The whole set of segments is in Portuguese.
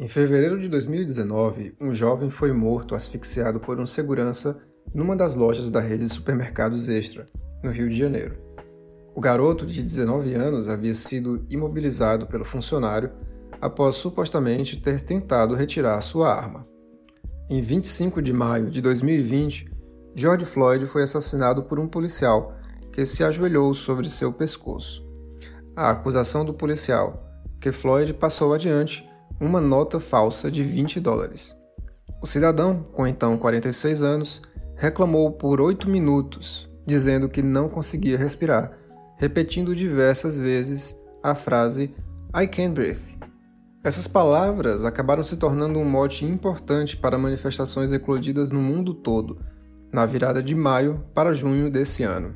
Em fevereiro de 2019, um jovem foi morto asfixiado por um segurança numa das lojas da rede de supermercados Extra, no Rio de Janeiro. O garoto, de 19 anos, havia sido imobilizado pelo funcionário após supostamente ter tentado retirar sua arma. Em 25 de maio de 2020, George Floyd foi assassinado por um policial que se ajoelhou sobre seu pescoço. A acusação do policial, que Floyd passou adiante, uma nota falsa de 20 dólares. O cidadão, com então 46 anos, reclamou por oito minutos, dizendo que não conseguia respirar, repetindo diversas vezes a frase I can't breathe. Essas palavras acabaram se tornando um mote importante para manifestações eclodidas no mundo todo, na virada de maio para junho desse ano.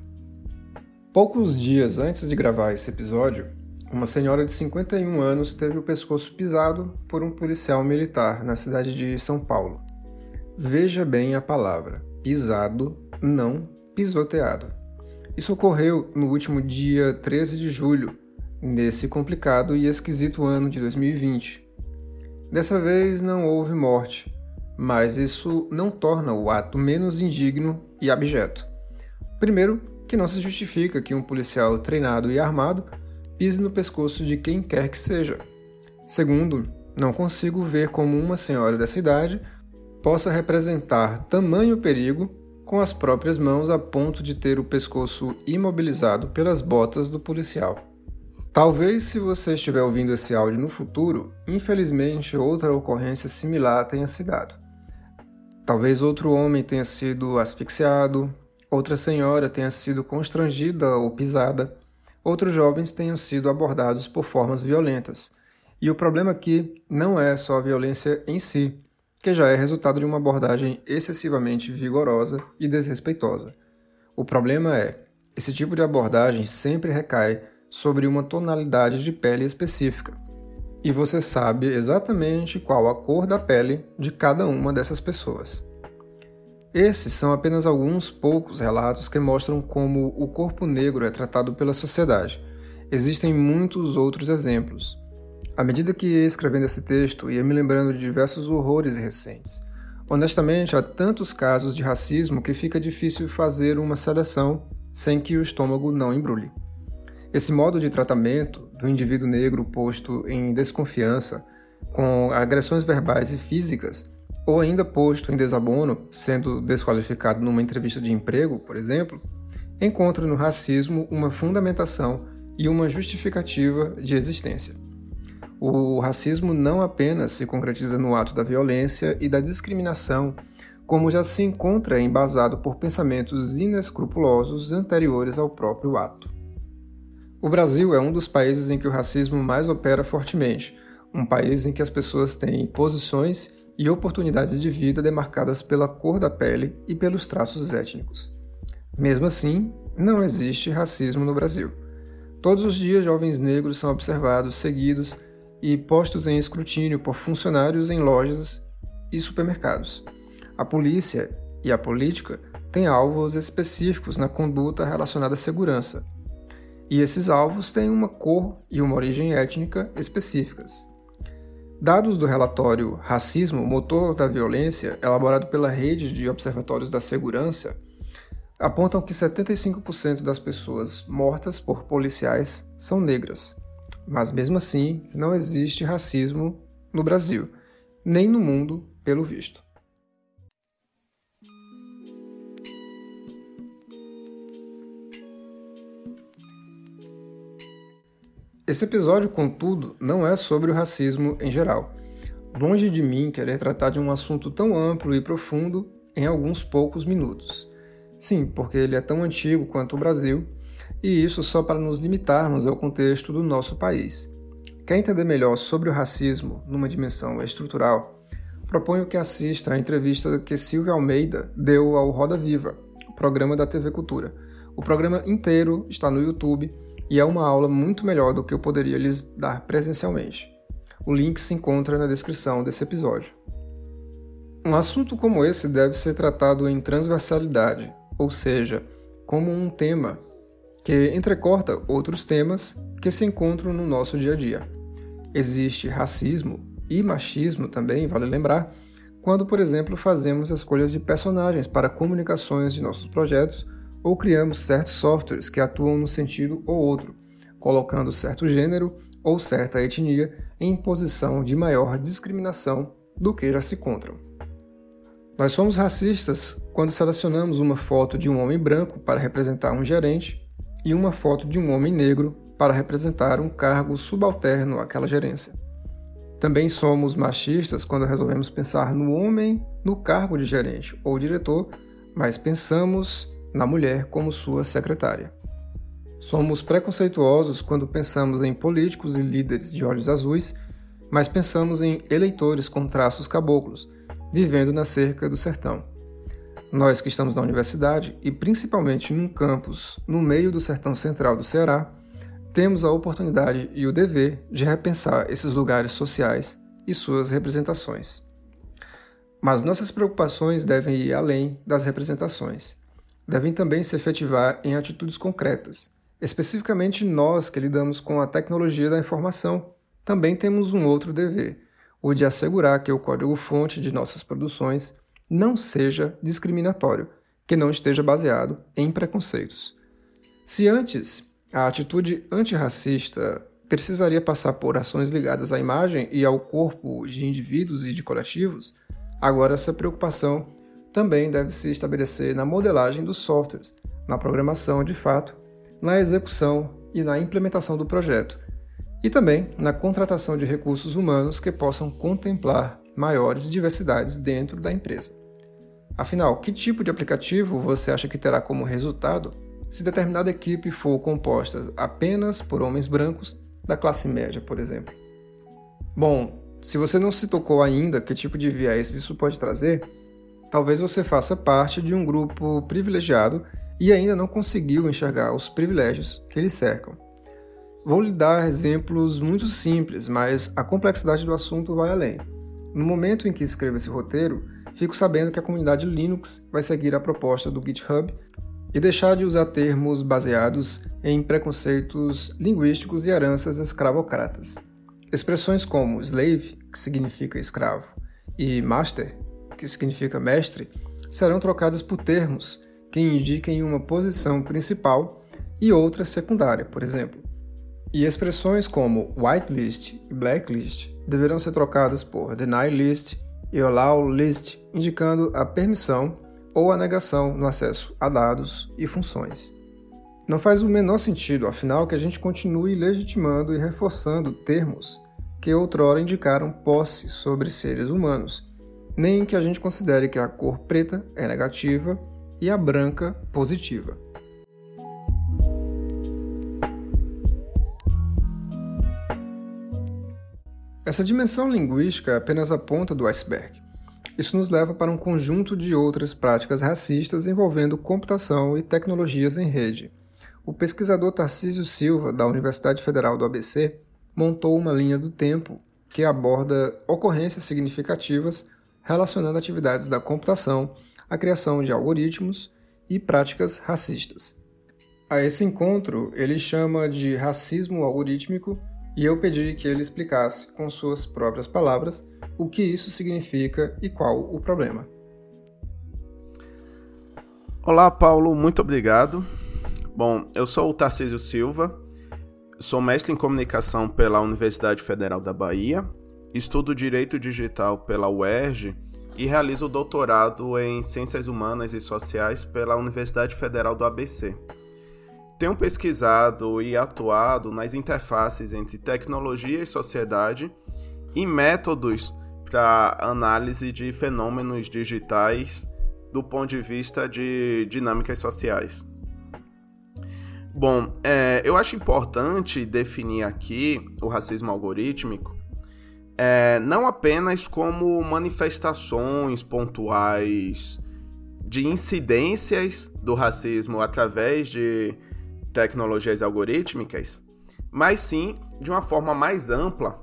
Poucos dias antes de gravar esse episódio, uma senhora de 51 anos teve o pescoço pisado por um policial militar na cidade de São Paulo. Veja bem a palavra: pisado, não pisoteado. Isso ocorreu no último dia 13 de julho, nesse complicado e esquisito ano de 2020. Dessa vez não houve morte, mas isso não torna o ato menos indigno e abjeto. Primeiro, que não se justifica que um policial treinado e armado pise no pescoço de quem quer que seja. Segundo, não consigo ver como uma senhora dessa idade possa representar tamanho perigo com as próprias mãos a ponto de ter o pescoço imobilizado pelas botas do policial. Talvez, se você estiver ouvindo esse áudio no futuro, infelizmente outra ocorrência similar tenha se dado. Talvez outro homem tenha sido asfixiado, outra senhora tenha sido constrangida ou pisada, outros jovens tenham sido abordados por formas violentas. E o problema aqui não é só a violência em si, que já é resultado de uma abordagem excessivamente vigorosa e desrespeitosa. O problema é, esse tipo de abordagem sempre recai sobre uma tonalidade de pele específica. E você sabe exatamente qual a cor da pele de cada uma dessas pessoas. Esses são apenas alguns poucos relatos que mostram como o corpo negro é tratado pela sociedade. Existem muitos outros exemplos. À medida que ia escrevendo esse texto, ia me lembrando de diversos horrores recentes. Honestamente, há tantos casos de racismo que fica difícil fazer uma seleção sem que o estômago não embrulhe. Esse modo de tratamento do indivíduo negro posto em desconfiança, com agressões verbais e físicas, ou ainda posto em desabono, sendo desqualificado numa entrevista de emprego, por exemplo, encontra no racismo uma fundamentação e uma justificativa de existência. O racismo não apenas se concretiza no ato da violência e da discriminação, como já se encontra embasado por pensamentos inescrupulosos anteriores ao próprio ato. O Brasil é um dos países em que o racismo mais opera fortemente, um país em que as pessoas têm posições e oportunidades de vida demarcadas pela cor da pele e pelos traços étnicos. Mesmo assim, não existe racismo no Brasil. Todos os dias, jovens negros são observados, seguidos e postos em escrutínio por funcionários em lojas e supermercados. A polícia e a política têm alvos específicos na conduta relacionada à segurança, e esses alvos têm uma cor e uma origem étnica específicas. Dados do relatório Racismo, Motor da Violência, elaborado pela Rede de Observatórios da Segurança, apontam que 75% das pessoas mortas por policiais são negras. Mas mesmo assim, não existe racismo no Brasil, nem no mundo, pelo visto. Esse episódio, contudo, não é sobre o racismo em geral. Longe de mim querer tratar de um assunto tão amplo e profundo em alguns poucos minutos. Sim, porque ele é tão antigo quanto o Brasil, e isso só para nos limitarmos ao contexto do nosso país. Quer entender melhor sobre o racismo numa dimensão estrutural? Proponho que assista à entrevista que Silvia Almeida deu ao Roda Viva, programa da TV Cultura. O programa inteiro está no YouTube e é uma aula muito melhor do que eu poderia lhes dar presencialmente. O link se encontra na descrição desse episódio. Um assunto como esse deve ser tratado em transversalidade, ou seja, como um tema que entrecorta outros temas que se encontram no nosso dia a dia. Existe racismo e machismo também, vale lembrar, quando, por exemplo, fazemos escolhas de personagens para comunicações de nossos projetos ou criamos certos softwares que atuam no sentido ou outro, colocando certo gênero ou certa etnia em posição de maior discriminação do que já se encontram. Nós somos racistas quando selecionamos uma foto de um homem branco para representar um gerente e uma foto de um homem negro para representar um cargo subalterno àquela gerência. Também somos machistas quando resolvemos pensar no homem no cargo de gerente ou diretor, mas pensamos na mulher como sua secretária. Somos preconceituosos quando pensamos em políticos e líderes de olhos azuis, mas pensamos em eleitores com traços caboclos, vivendo na cerca do sertão. Nós que estamos na universidade e principalmente num campus no meio do sertão central do Ceará, temos a oportunidade e o dever de repensar esses lugares sociais e suas representações. Mas nossas preocupações devem ir além das representações. Devem também se efetivar em atitudes concretas. Especificamente nós que lidamos com a tecnologia da informação, também temos um outro dever, o de assegurar que o código-fonte de nossas produções não seja discriminatório, que não esteja baseado em preconceitos. Se antes a atitude antirracista precisaria passar por ações ligadas à imagem e ao corpo de indivíduos e de coletivos, agora essa preocupação também deve se estabelecer na modelagem dos softwares, na programação de fato, na execução e na implementação do projeto, e também na contratação de recursos humanos que possam contemplar maiores diversidades dentro da empresa. Afinal, que tipo de aplicativo você acha que terá como resultado se determinada equipe for composta apenas por homens brancos da classe média, por exemplo. Bom, se você não se tocou ainda que tipo de viés isso pode trazer, talvez você faça parte de um grupo privilegiado e ainda não conseguiu enxergar os privilégios que lhe cercam. Vou lhe dar exemplos muito simples, mas a complexidade do assunto vai além. No momento em que escrevo esse roteiro, fico sabendo que a comunidade Linux vai seguir a proposta do GitHub e deixar de usar termos baseados em preconceitos linguísticos e heranças escravocratas. Expressões como slave, que significa escravo, e master, que significa mestre, serão trocadas por termos que indiquem uma posição principal e outra secundária, por exemplo. E expressões como whitelist e blacklist deverão ser trocadas por deny list e allow list, indicando a permissão ou a negação no acesso a dados e funções. Não faz o menor sentido, afinal, que a gente continue legitimando e reforçando termos que outrora indicaram posse sobre seres humanos, nem que a gente considere que a cor preta é negativa e a branca positiva. Essa dimensão linguística é apenas a ponta do iceberg. Isso nos leva para um conjunto de outras práticas racistas envolvendo computação e tecnologias em rede. O pesquisador Tarcísio Silva, da Universidade Federal do ABC, montou uma linha do tempo que aborda ocorrências significativas relacionando atividades da computação, a criação de algoritmos e práticas racistas. A esse encontro, ele chama de racismo algorítmico e eu pedi que ele explicasse, com suas próprias palavras, o que isso significa e qual o problema. Olá, Paulo, muito obrigado. Bom, eu sou o Tarcísio Silva, sou mestre em comunicação pela Universidade Federal da Bahia, estudo Direito Digital pela UERJ e realizo doutorado em Ciências Humanas e Sociais pela Universidade Federal do ABC. Tenho pesquisado e atuado nas interfaces entre tecnologia e sociedade e métodos para análise de fenômenos digitais do ponto de vista de dinâmicas sociais. Bom, é, eu acho importante definir aqui o racismo algorítmico é, não apenas como manifestações pontuais de incidências do racismo através de tecnologias algorítmicas, mas sim de uma forma mais ampla,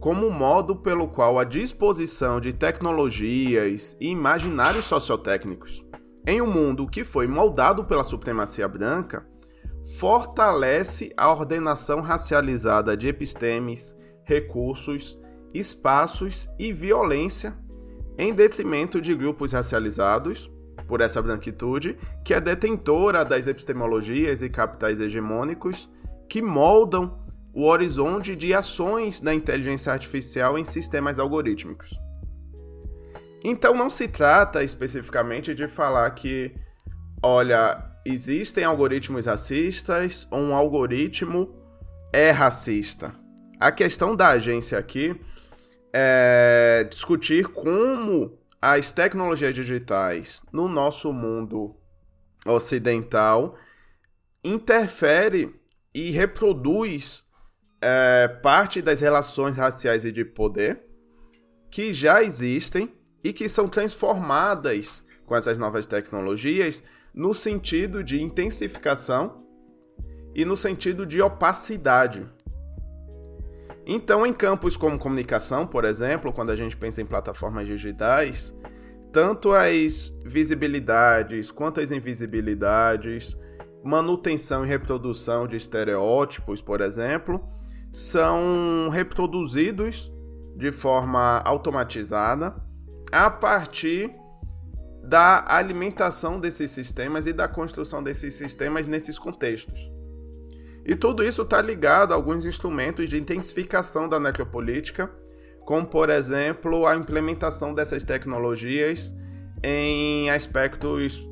como o modo pelo qual a disposição de tecnologias e imaginários sociotécnicos em um mundo que foi moldado pela supremacia branca fortalece a ordenação racializada de epistemes, recursos espaços e violência em detrimento de grupos racializados, por essa branquitude, que é detentora das epistemologias e capitais hegemônicos que moldam o horizonte de ações da inteligência artificial em sistemas algorítmicos. Então não se trata especificamente de falar que, olha, existem algoritmos racistas ou um algoritmo é racista. A questão da agência aqui é discutir como as tecnologias digitais no nosso mundo ocidental interfere e reproduz é, parte das relações raciais e de poder que já existem e que são transformadas com essas novas tecnologias no sentido de intensificação e no sentido de opacidade. Então, em campos como comunicação, por exemplo, quando a gente pensa em plataformas digitais, tanto as visibilidades quanto as invisibilidades, manutenção e reprodução de estereótipos, por exemplo, são reproduzidos de forma automatizada a partir da alimentação desses sistemas e da construção desses sistemas nesses contextos. E tudo isso está ligado a alguns instrumentos de intensificação da necropolítica, como, por exemplo, a implementação dessas tecnologias em aspectos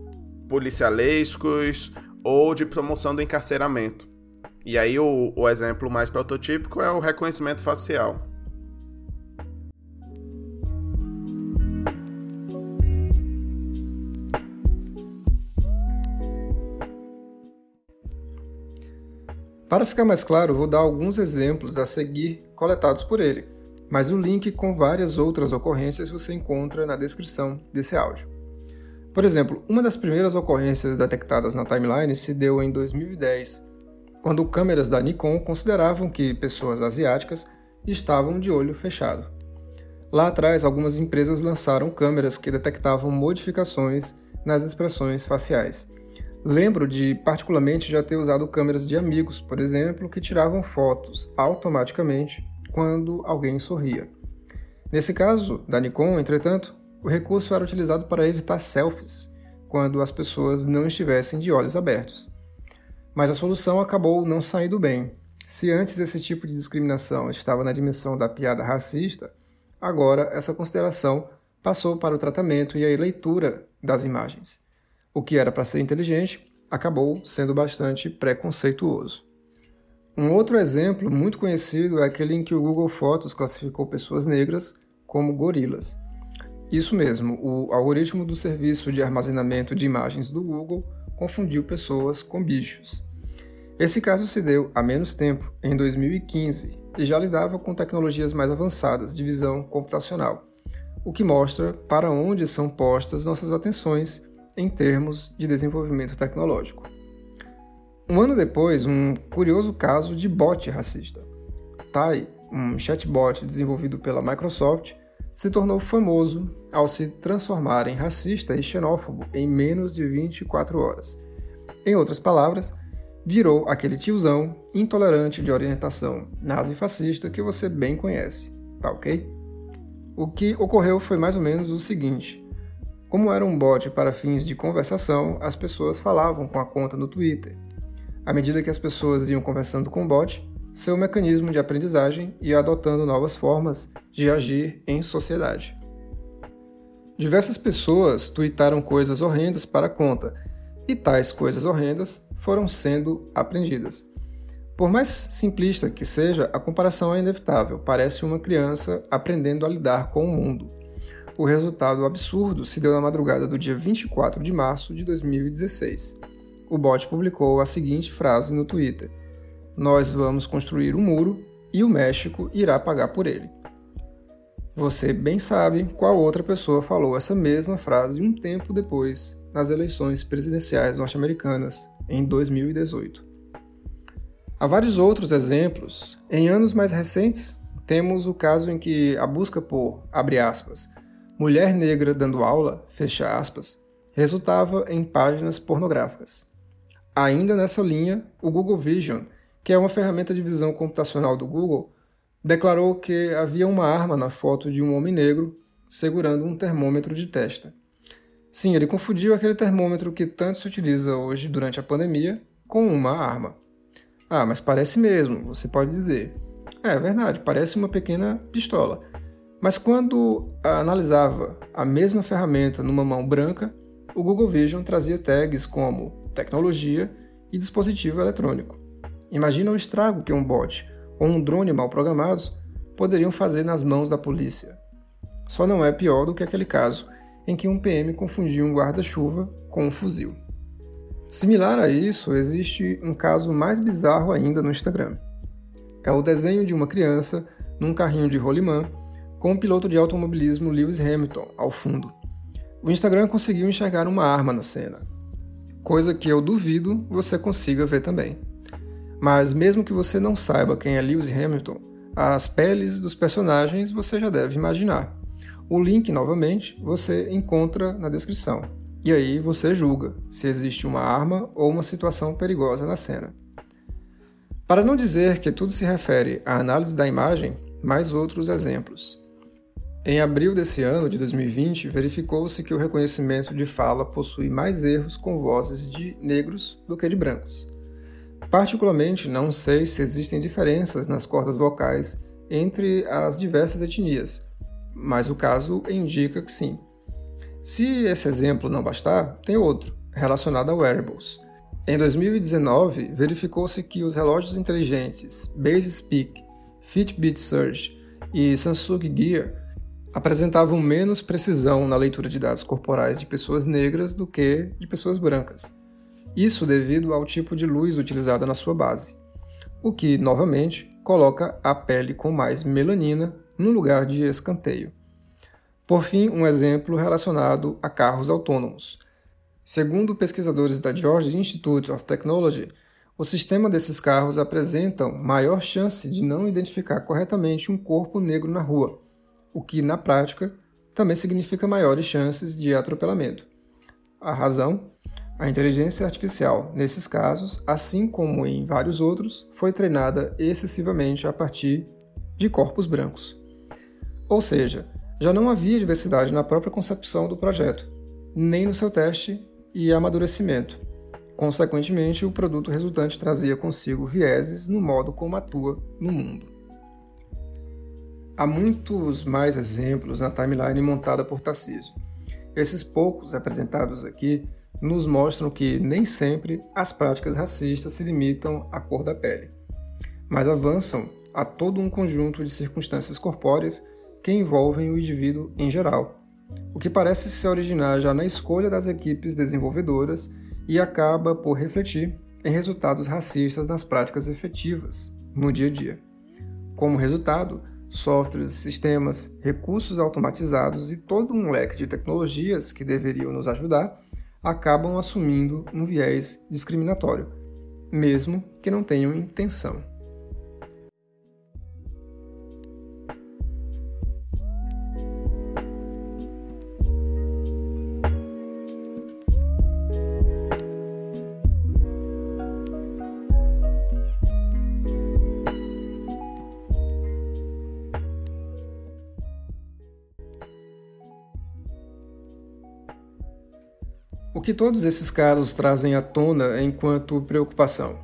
policialescos ou de promoção do encarceramento. E aí o, o exemplo mais prototípico é o reconhecimento facial. Para ficar mais claro, vou dar alguns exemplos a seguir coletados por ele, mas o link com várias outras ocorrências você encontra na descrição desse áudio. Por exemplo, uma das primeiras ocorrências detectadas na timeline se deu em 2010, quando câmeras da Nikon consideravam que pessoas asiáticas estavam de olho fechado. Lá atrás, algumas empresas lançaram câmeras que detectavam modificações nas expressões faciais. Lembro de particularmente já ter usado câmeras de amigos, por exemplo, que tiravam fotos automaticamente quando alguém sorria. Nesse caso da Nikon, entretanto, o recurso era utilizado para evitar selfies quando as pessoas não estivessem de olhos abertos. Mas a solução acabou não saindo bem. Se antes esse tipo de discriminação estava na dimensão da piada racista, agora essa consideração passou para o tratamento e a leitura das imagens o que era para ser inteligente acabou sendo bastante preconceituoso. Um outro exemplo muito conhecido é aquele em que o Google Fotos classificou pessoas negras como gorilas. Isso mesmo, o algoritmo do serviço de armazenamento de imagens do Google confundiu pessoas com bichos. Esse caso se deu há menos tempo, em 2015, e já lidava com tecnologias mais avançadas de visão computacional, o que mostra para onde são postas nossas atenções em termos de desenvolvimento tecnológico. Um ano depois, um curioso caso de bot racista. Tai, um chatbot desenvolvido pela Microsoft, se tornou famoso ao se transformar em racista e xenófobo em menos de 24 horas. Em outras palavras, virou aquele tiozão intolerante de orientação nazi-fascista que você bem conhece, tá ok? O que ocorreu foi mais ou menos o seguinte: como era um bot para fins de conversação, as pessoas falavam com a conta no Twitter. À medida que as pessoas iam conversando com o bot, seu mecanismo de aprendizagem ia adotando novas formas de agir em sociedade. Diversas pessoas tweetaram coisas horrendas para a conta, e tais coisas horrendas foram sendo aprendidas. Por mais simplista que seja, a comparação é inevitável. Parece uma criança aprendendo a lidar com o mundo. O resultado absurdo se deu na madrugada do dia 24 de março de 2016. O bot publicou a seguinte frase no Twitter: Nós vamos construir um muro e o México irá pagar por ele. Você bem sabe qual outra pessoa falou essa mesma frase um tempo depois, nas eleições presidenciais norte-americanas, em 2018. Há vários outros exemplos. Em anos mais recentes, temos o caso em que a busca por, aspas, mulher negra dando aula, fecha aspas, resultava em páginas pornográficas. Ainda nessa linha, o Google Vision, que é uma ferramenta de visão computacional do Google, declarou que havia uma arma na foto de um homem negro segurando um termômetro de testa. Sim, ele confundiu aquele termômetro que tanto se utiliza hoje durante a pandemia com uma arma. Ah, mas parece mesmo, você pode dizer. É, verdade, parece uma pequena pistola. Mas quando analisava a mesma ferramenta numa mão branca, o Google Vision trazia tags como tecnologia e dispositivo eletrônico. Imagina o estrago que um bot ou um drone mal programados poderiam fazer nas mãos da polícia. Só não é pior do que aquele caso em que um PM confundiu um guarda-chuva com um fuzil. Similar a isso, existe um caso mais bizarro ainda no Instagram. É o desenho de uma criança num carrinho de rolimã com o piloto de automobilismo Lewis Hamilton ao fundo. O Instagram conseguiu enxergar uma arma na cena, coisa que eu duvido você consiga ver também. Mas mesmo que você não saiba quem é Lewis Hamilton, as peles dos personagens você já deve imaginar. O link, novamente, você encontra na descrição. E aí você julga se existe uma arma ou uma situação perigosa na cena. Para não dizer que tudo se refere à análise da imagem, mais outros exemplos. Em abril desse ano, de 2020, verificou-se que o reconhecimento de fala possui mais erros com vozes de negros do que de brancos. Particularmente, não sei se existem diferenças nas cordas vocais entre as diversas etnias, mas o caso indica que sim. Se esse exemplo não bastar, tem outro, relacionado a wearables. Em 2019, verificou-se que os relógios inteligentes Base Speak, Fitbit Surge e Samsung Gear apresentavam menos precisão na leitura de dados corporais de pessoas negras do que de pessoas brancas. Isso devido ao tipo de luz utilizada na sua base, o que, novamente, coloca a pele com mais melanina no lugar de escanteio. Por fim, um exemplo relacionado a carros autônomos. Segundo pesquisadores da Georgia Institute of Technology, o sistema desses carros apresenta maior chance de não identificar corretamente um corpo negro na rua, o que, na prática, também significa maiores chances de atropelamento. A razão a inteligência artificial, nesses casos, assim como em vários outros, foi treinada excessivamente a partir de corpos brancos. Ou seja, já não havia diversidade na própria concepção do projeto, nem no seu teste e amadurecimento. Consequentemente, o produto resultante trazia consigo vieses no modo como atua no mundo. Há muitos mais exemplos na timeline montada por Tarcísio. Esses poucos apresentados aqui nos mostram que nem sempre as práticas racistas se limitam à cor da pele, mas avançam a todo um conjunto de circunstâncias corpóreas que envolvem o indivíduo em geral, o que parece se originar já na escolha das equipes desenvolvedoras e acaba por refletir em resultados racistas nas práticas efetivas no dia a dia. Como resultado, softwares, sistemas, recursos automatizados e todo um leque de tecnologias que deveriam nos ajudar acabam assumindo um viés discriminatório, mesmo que não tenham intenção. Que todos esses casos trazem à tona enquanto preocupação?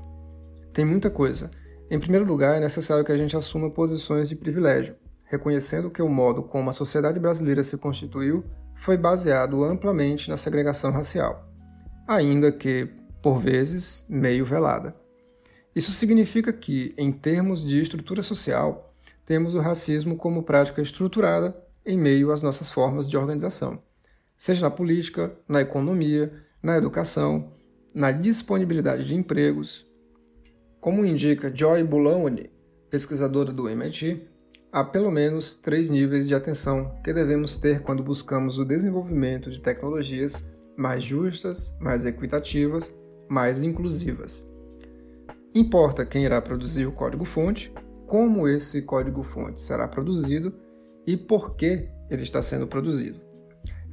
Tem muita coisa. Em primeiro lugar, é necessário que a gente assuma posições de privilégio, reconhecendo que o modo como a sociedade brasileira se constituiu foi baseado amplamente na segregação racial, ainda que, por vezes, meio velada. Isso significa que, em termos de estrutura social, temos o racismo como prática estruturada em meio às nossas formas de organização seja na política, na economia, na educação, na disponibilidade de empregos. Como indica Joy Boulogne, pesquisadora do MIT, há pelo menos três níveis de atenção que devemos ter quando buscamos o desenvolvimento de tecnologias mais justas, mais equitativas, mais inclusivas. Importa quem irá produzir o código-fonte, como esse código-fonte será produzido e por que ele está sendo produzido.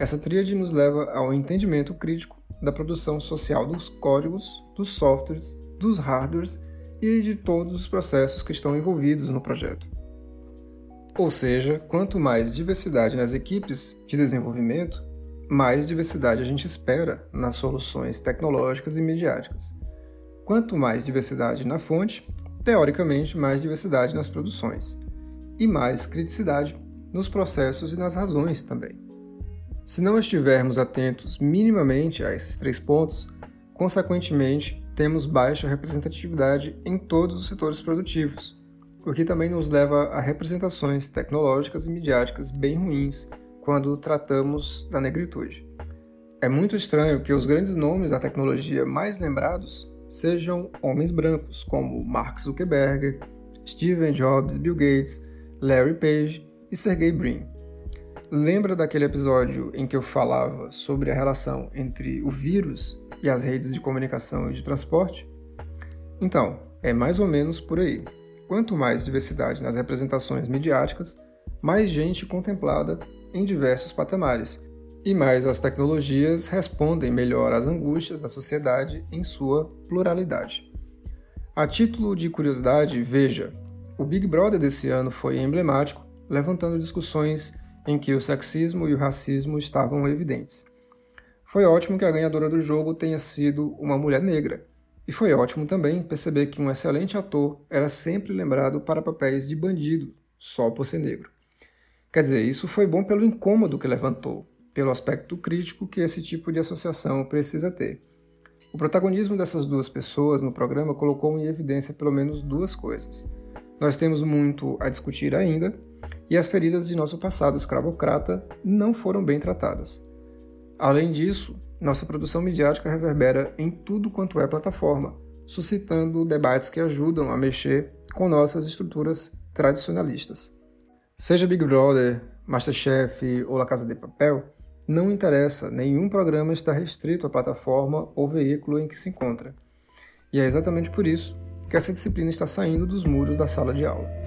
Essa tríade nos leva ao entendimento crítico da produção social dos códigos, dos softwares, dos hardwares e de todos os processos que estão envolvidos no projeto. Ou seja, quanto mais diversidade nas equipes de desenvolvimento, mais diversidade a gente espera nas soluções tecnológicas e midiáticas. Quanto mais diversidade na fonte, teoricamente, mais diversidade nas produções. E mais criticidade nos processos e nas razões também. Se não estivermos atentos minimamente a esses três pontos, consequentemente, temos baixa representatividade em todos os setores produtivos, o que também nos leva a representações tecnológicas e midiáticas bem ruins quando tratamos da negritude. É muito estranho que os grandes nomes da tecnologia mais lembrados sejam homens brancos, como Mark Zuckerberg, Steve Jobs, Bill Gates, Larry Page e Sergey Brin. Lembra daquele episódio em que eu falava sobre a relação entre o vírus e as redes de comunicação e de transporte? Então, é mais ou menos por aí. Quanto mais diversidade nas representações midiáticas, mais gente contemplada em diversos patamares, e mais as tecnologias respondem melhor às angústias da sociedade em sua pluralidade. A título de curiosidade, veja: o Big Brother desse ano foi emblemático, levantando discussões em que o sexismo e o racismo estavam evidentes. Foi ótimo que a ganhadora do jogo tenha sido uma mulher negra, e foi ótimo também perceber que um excelente ator era sempre lembrado para papéis de bandido, só por ser negro. Quer dizer, isso foi bom pelo incômodo que levantou, pelo aspecto crítico que esse tipo de associação precisa ter. O protagonismo dessas duas pessoas no programa colocou em evidência pelo menos duas coisas. Nós temos muito a discutir ainda, e as feridas de nosso passado escravocrata não foram bem tratadas. Além disso, nossa produção midiática reverbera em tudo quanto é plataforma, suscitando debates que ajudam a mexer com nossas estruturas tradicionalistas. Seja Big Brother, Masterchef ou La Casa de Papel, não interessa, nenhum programa está restrito à plataforma ou veículo em que se encontra. E é exatamente por isso que essa disciplina está saindo dos muros da sala de aula.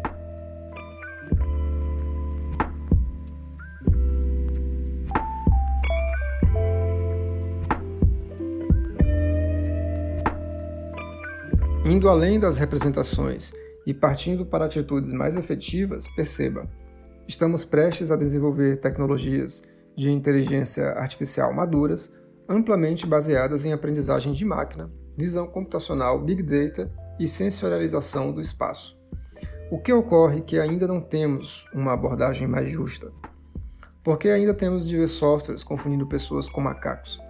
Indo além das representações e partindo para atitudes mais efetivas, perceba: estamos prestes a desenvolver tecnologias de inteligência artificial maduras, amplamente baseadas em aprendizagem de máquina, visão computacional, big data e sensorialização do espaço. O que ocorre é que ainda não temos uma abordagem mais justa? Porque ainda temos de ver softwares confundindo pessoas com macacos?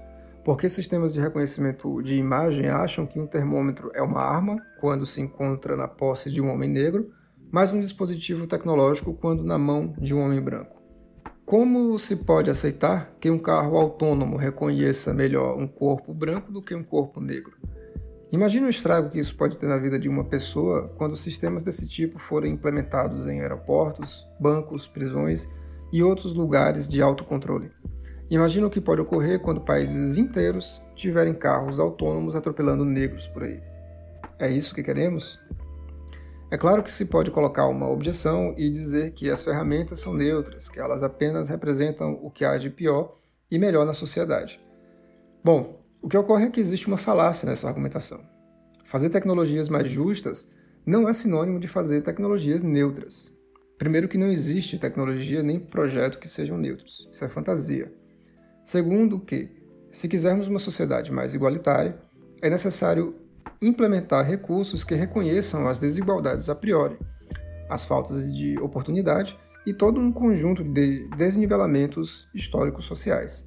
Porque sistemas de reconhecimento de imagem acham que um termômetro é uma arma quando se encontra na posse de um homem negro, mas um dispositivo tecnológico quando na mão de um homem branco? Como se pode aceitar que um carro autônomo reconheça melhor um corpo branco do que um corpo negro? Imagine o estrago que isso pode ter na vida de uma pessoa quando sistemas desse tipo forem implementados em aeroportos, bancos, prisões e outros lugares de autocontrole. Imagine o que pode ocorrer quando países inteiros tiverem carros autônomos atropelando negros por aí. É isso que queremos? É claro que se pode colocar uma objeção e dizer que as ferramentas são neutras, que elas apenas representam o que há de pior e melhor na sociedade. Bom, o que ocorre é que existe uma falácia nessa argumentação. Fazer tecnologias mais justas não é sinônimo de fazer tecnologias neutras. Primeiro, que não existe tecnologia nem projeto que sejam neutros. Isso é fantasia. Segundo, que, se quisermos uma sociedade mais igualitária, é necessário implementar recursos que reconheçam as desigualdades a priori, as faltas de oportunidade e todo um conjunto de desnivelamentos históricos sociais.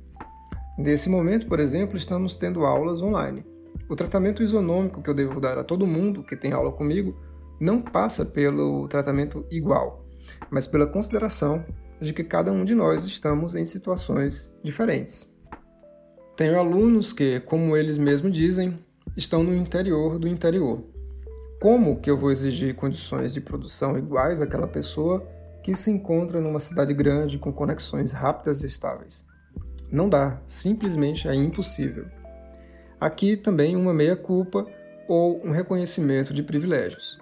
Nesse momento, por exemplo, estamos tendo aulas online. O tratamento isonômico que eu devo dar a todo mundo que tem aula comigo não passa pelo tratamento igual, mas pela consideração de que cada um de nós estamos em situações diferentes. Tenho alunos que, como eles mesmos dizem, estão no interior do interior. Como que eu vou exigir condições de produção iguais àquela pessoa que se encontra numa cidade grande com conexões rápidas e estáveis? Não dá, simplesmente é impossível. Aqui também uma meia-culpa ou um reconhecimento de privilégios.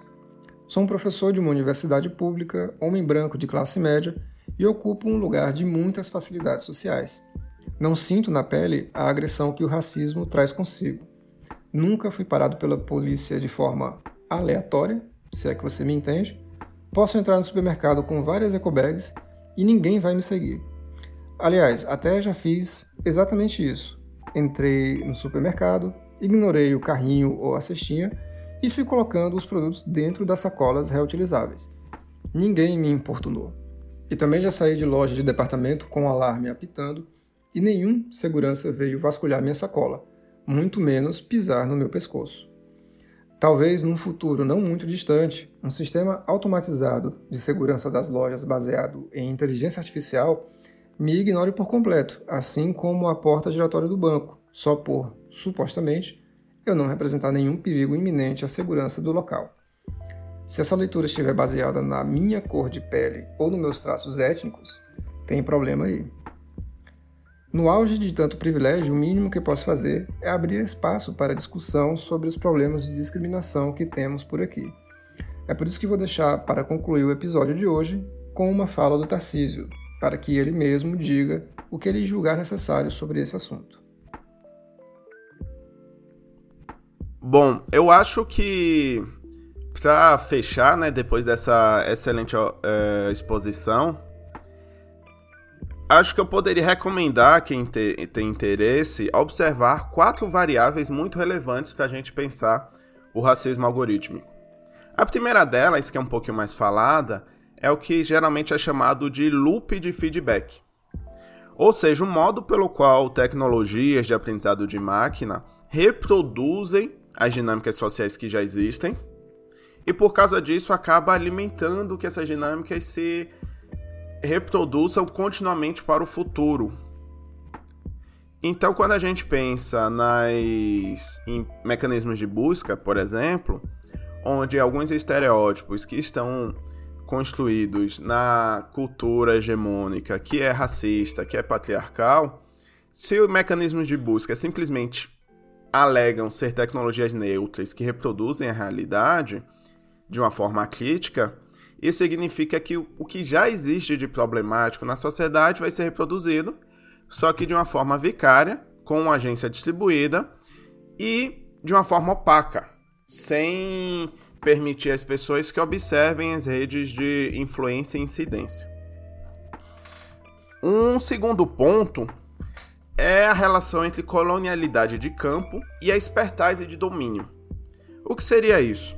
Sou um professor de uma universidade pública, homem branco de classe média e ocupo um lugar de muitas facilidades sociais. Não sinto na pele a agressão que o racismo traz consigo. Nunca fui parado pela polícia de forma aleatória, se é que você me entende, Posso entrar no supermercado com várias ecobags e ninguém vai me seguir. Aliás, até já fiz exatamente isso. Entrei no supermercado, ignorei o carrinho ou a cestinha e fui colocando os produtos dentro das sacolas reutilizáveis. Ninguém me importunou. E também já saí de loja de departamento com o alarme apitando e nenhum segurança veio vasculhar minha sacola, muito menos pisar no meu pescoço. Talvez num futuro não muito distante, um sistema automatizado de segurança das lojas baseado em inteligência artificial me ignore por completo, assim como a porta giratória do banco, só por, supostamente, eu não representar nenhum perigo iminente à segurança do local. Se essa leitura estiver baseada na minha cor de pele ou nos meus traços étnicos, tem problema aí. No auge de tanto privilégio, o mínimo que posso fazer é abrir espaço para discussão sobre os problemas de discriminação que temos por aqui. É por isso que vou deixar para concluir o episódio de hoje com uma fala do Tarcísio, para que ele mesmo diga o que ele julgar necessário sobre esse assunto. Bom, eu acho que para fechar, né, depois dessa excelente uh, exposição, Acho que eu poderia recomendar quem te, tem interesse observar quatro variáveis muito relevantes para a gente pensar o racismo algorítmico. A primeira delas, que é um pouquinho mais falada, é o que geralmente é chamado de loop de feedback. Ou seja, o modo pelo qual tecnologias de aprendizado de máquina reproduzem as dinâmicas sociais que já existem e por causa disso acaba alimentando que essas dinâmicas se reproduzam continuamente para o futuro. Então, quando a gente pensa nas em mecanismos de busca, por exemplo, onde alguns estereótipos que estão construídos na cultura hegemônica, que é racista, que é patriarcal, se os mecanismos de busca simplesmente alegam ser tecnologias neutras que reproduzem a realidade de uma forma crítica, isso significa que o que já existe de problemático na sociedade vai ser reproduzido, só que de uma forma vicária, com uma agência distribuída e de uma forma opaca, sem permitir às pessoas que observem as redes de influência e incidência. Um segundo ponto é a relação entre colonialidade de campo e a expertise de domínio. O que seria isso?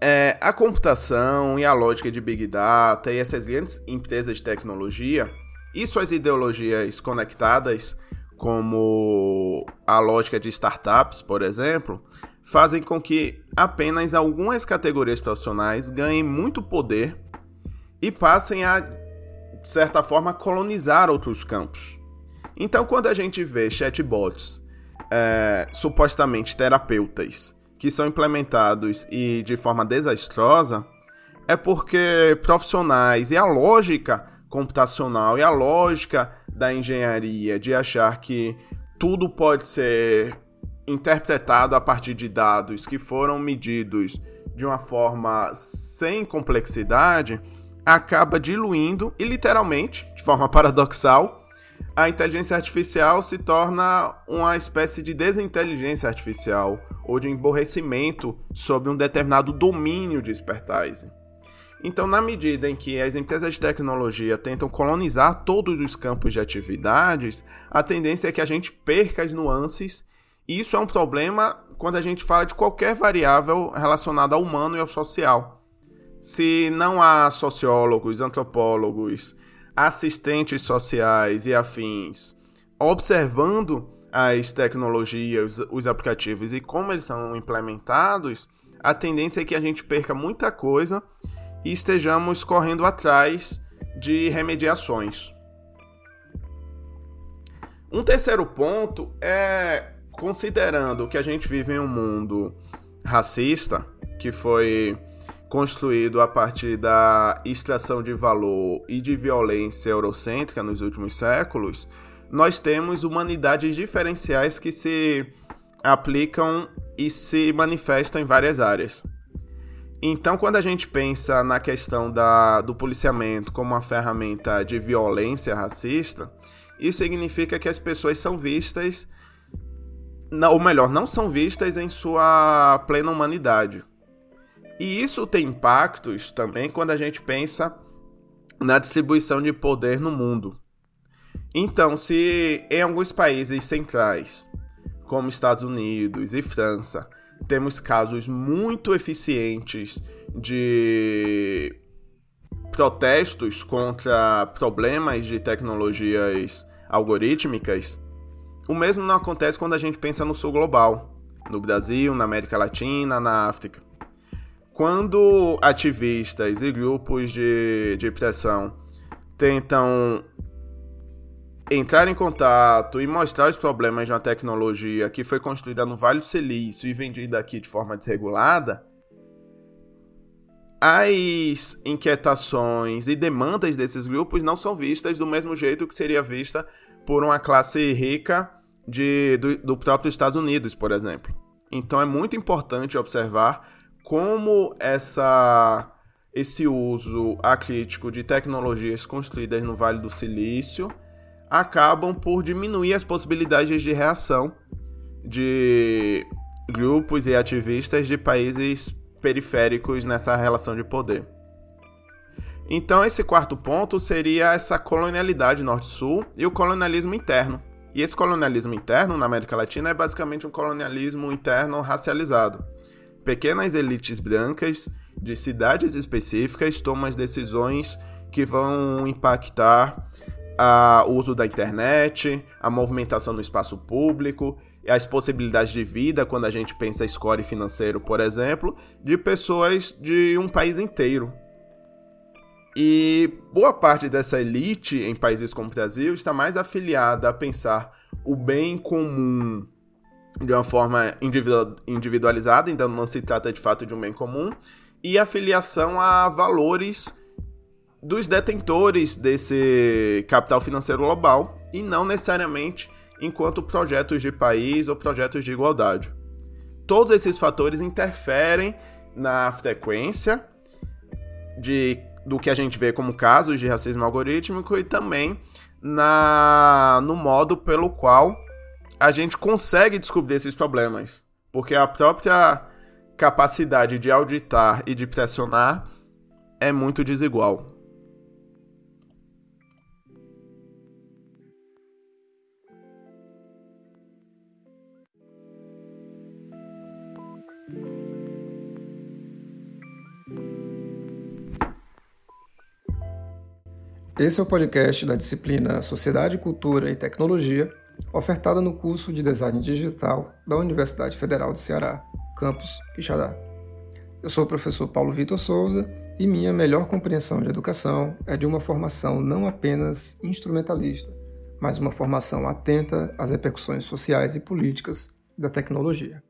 É, a computação e a lógica de Big Data e essas grandes empresas de tecnologia e suas ideologias conectadas, como a lógica de startups, por exemplo, fazem com que apenas algumas categorias profissionais ganhem muito poder e passem a, de certa forma, colonizar outros campos. Então, quando a gente vê chatbots é, supostamente terapeutas que são implementados e de forma desastrosa é porque profissionais e a lógica computacional e a lógica da engenharia de achar que tudo pode ser interpretado a partir de dados que foram medidos de uma forma sem complexidade acaba diluindo e literalmente, de forma paradoxal, a inteligência artificial se torna uma espécie de desinteligência artificial ou de emborrecimento sobre um determinado domínio de expertise. Então, na medida em que as empresas de tecnologia tentam colonizar todos os campos de atividades, a tendência é que a gente perca as nuances, e isso é um problema quando a gente fala de qualquer variável relacionada ao humano e ao social. Se não há sociólogos, antropólogos, assistentes sociais e afins observando as tecnologias, os aplicativos e como eles são implementados, a tendência é que a gente perca muita coisa e estejamos correndo atrás de remediações. Um terceiro ponto é considerando que a gente vive em um mundo racista, que foi construído a partir da extração de valor e de violência eurocêntrica nos últimos séculos, nós temos humanidades diferenciais que se aplicam e se manifestam em várias áreas. Então, quando a gente pensa na questão da, do policiamento como uma ferramenta de violência racista, isso significa que as pessoas são vistas, ou melhor, não são vistas em sua plena humanidade E isso tem impactos também quando a gente pensa na distribuição de poder no mundo. Então, se em alguns países centrais, como Estados Unidos e França, temos casos muito eficientes de protestos contra problemas de tecnologias algorítmicas, o mesmo não acontece quando a gente pensa no sul global, no Brasil, na América Latina, na África. Quando ativistas e grupos de, de pressão tentam entrar em contato e mostrar os problemas de uma tecnologia que foi construída no Vale do Silício e vendida aqui de forma desregulada, as inquietações e demandas desses grupos não são vistas do mesmo jeito que seria vista por uma classe rica de, do, do próprio Estados Unidos, por exemplo. Então é muito importante observar como essa, esse uso acrítico de tecnologias construídas no Vale do Silício acabam por diminuir as possibilidades de reação de grupos e ativistas de países periféricos nessa relação de poder. Então, esse quarto ponto seria essa colonialidade norte-sul e o colonialismo interno. E esse colonialismo interno na América Latina é basicamente um colonialismo interno racializado. Pequenas elites brancas de cidades específicas tomam as decisões que vão impactar o uso da internet, a movimentação no espaço público, as possibilidades de vida, quando a gente pensa score financeiro, por exemplo, de pessoas de um país inteiro. E boa parte dessa elite em países como o Brasil está mais afiliada a pensar o bem comum de uma forma individualizada, então não se trata de fato de um bem comum, e a filiação a valores dos detentores desse capital financeiro global e não necessariamente enquanto projetos de país ou projetos de igualdade. Todos esses fatores interferem na frequência de, do que a gente vê como casos de racismo algorítmico e também na, no modo pelo qual a gente consegue descobrir esses problemas. Porque a própria capacidade de auditar e de pressionar é muito desigual. Esse é o podcast da disciplina Sociedade, Cultura e Tecnologia, ofertada no curso de Design Digital da Universidade Federal do Ceará, campus Quixadá. Eu sou o professor Paulo Vitor Souza e minha melhor compreensão de educação é de uma formação não apenas instrumentalista, mas uma formação atenta às repercussões sociais e políticas da tecnologia.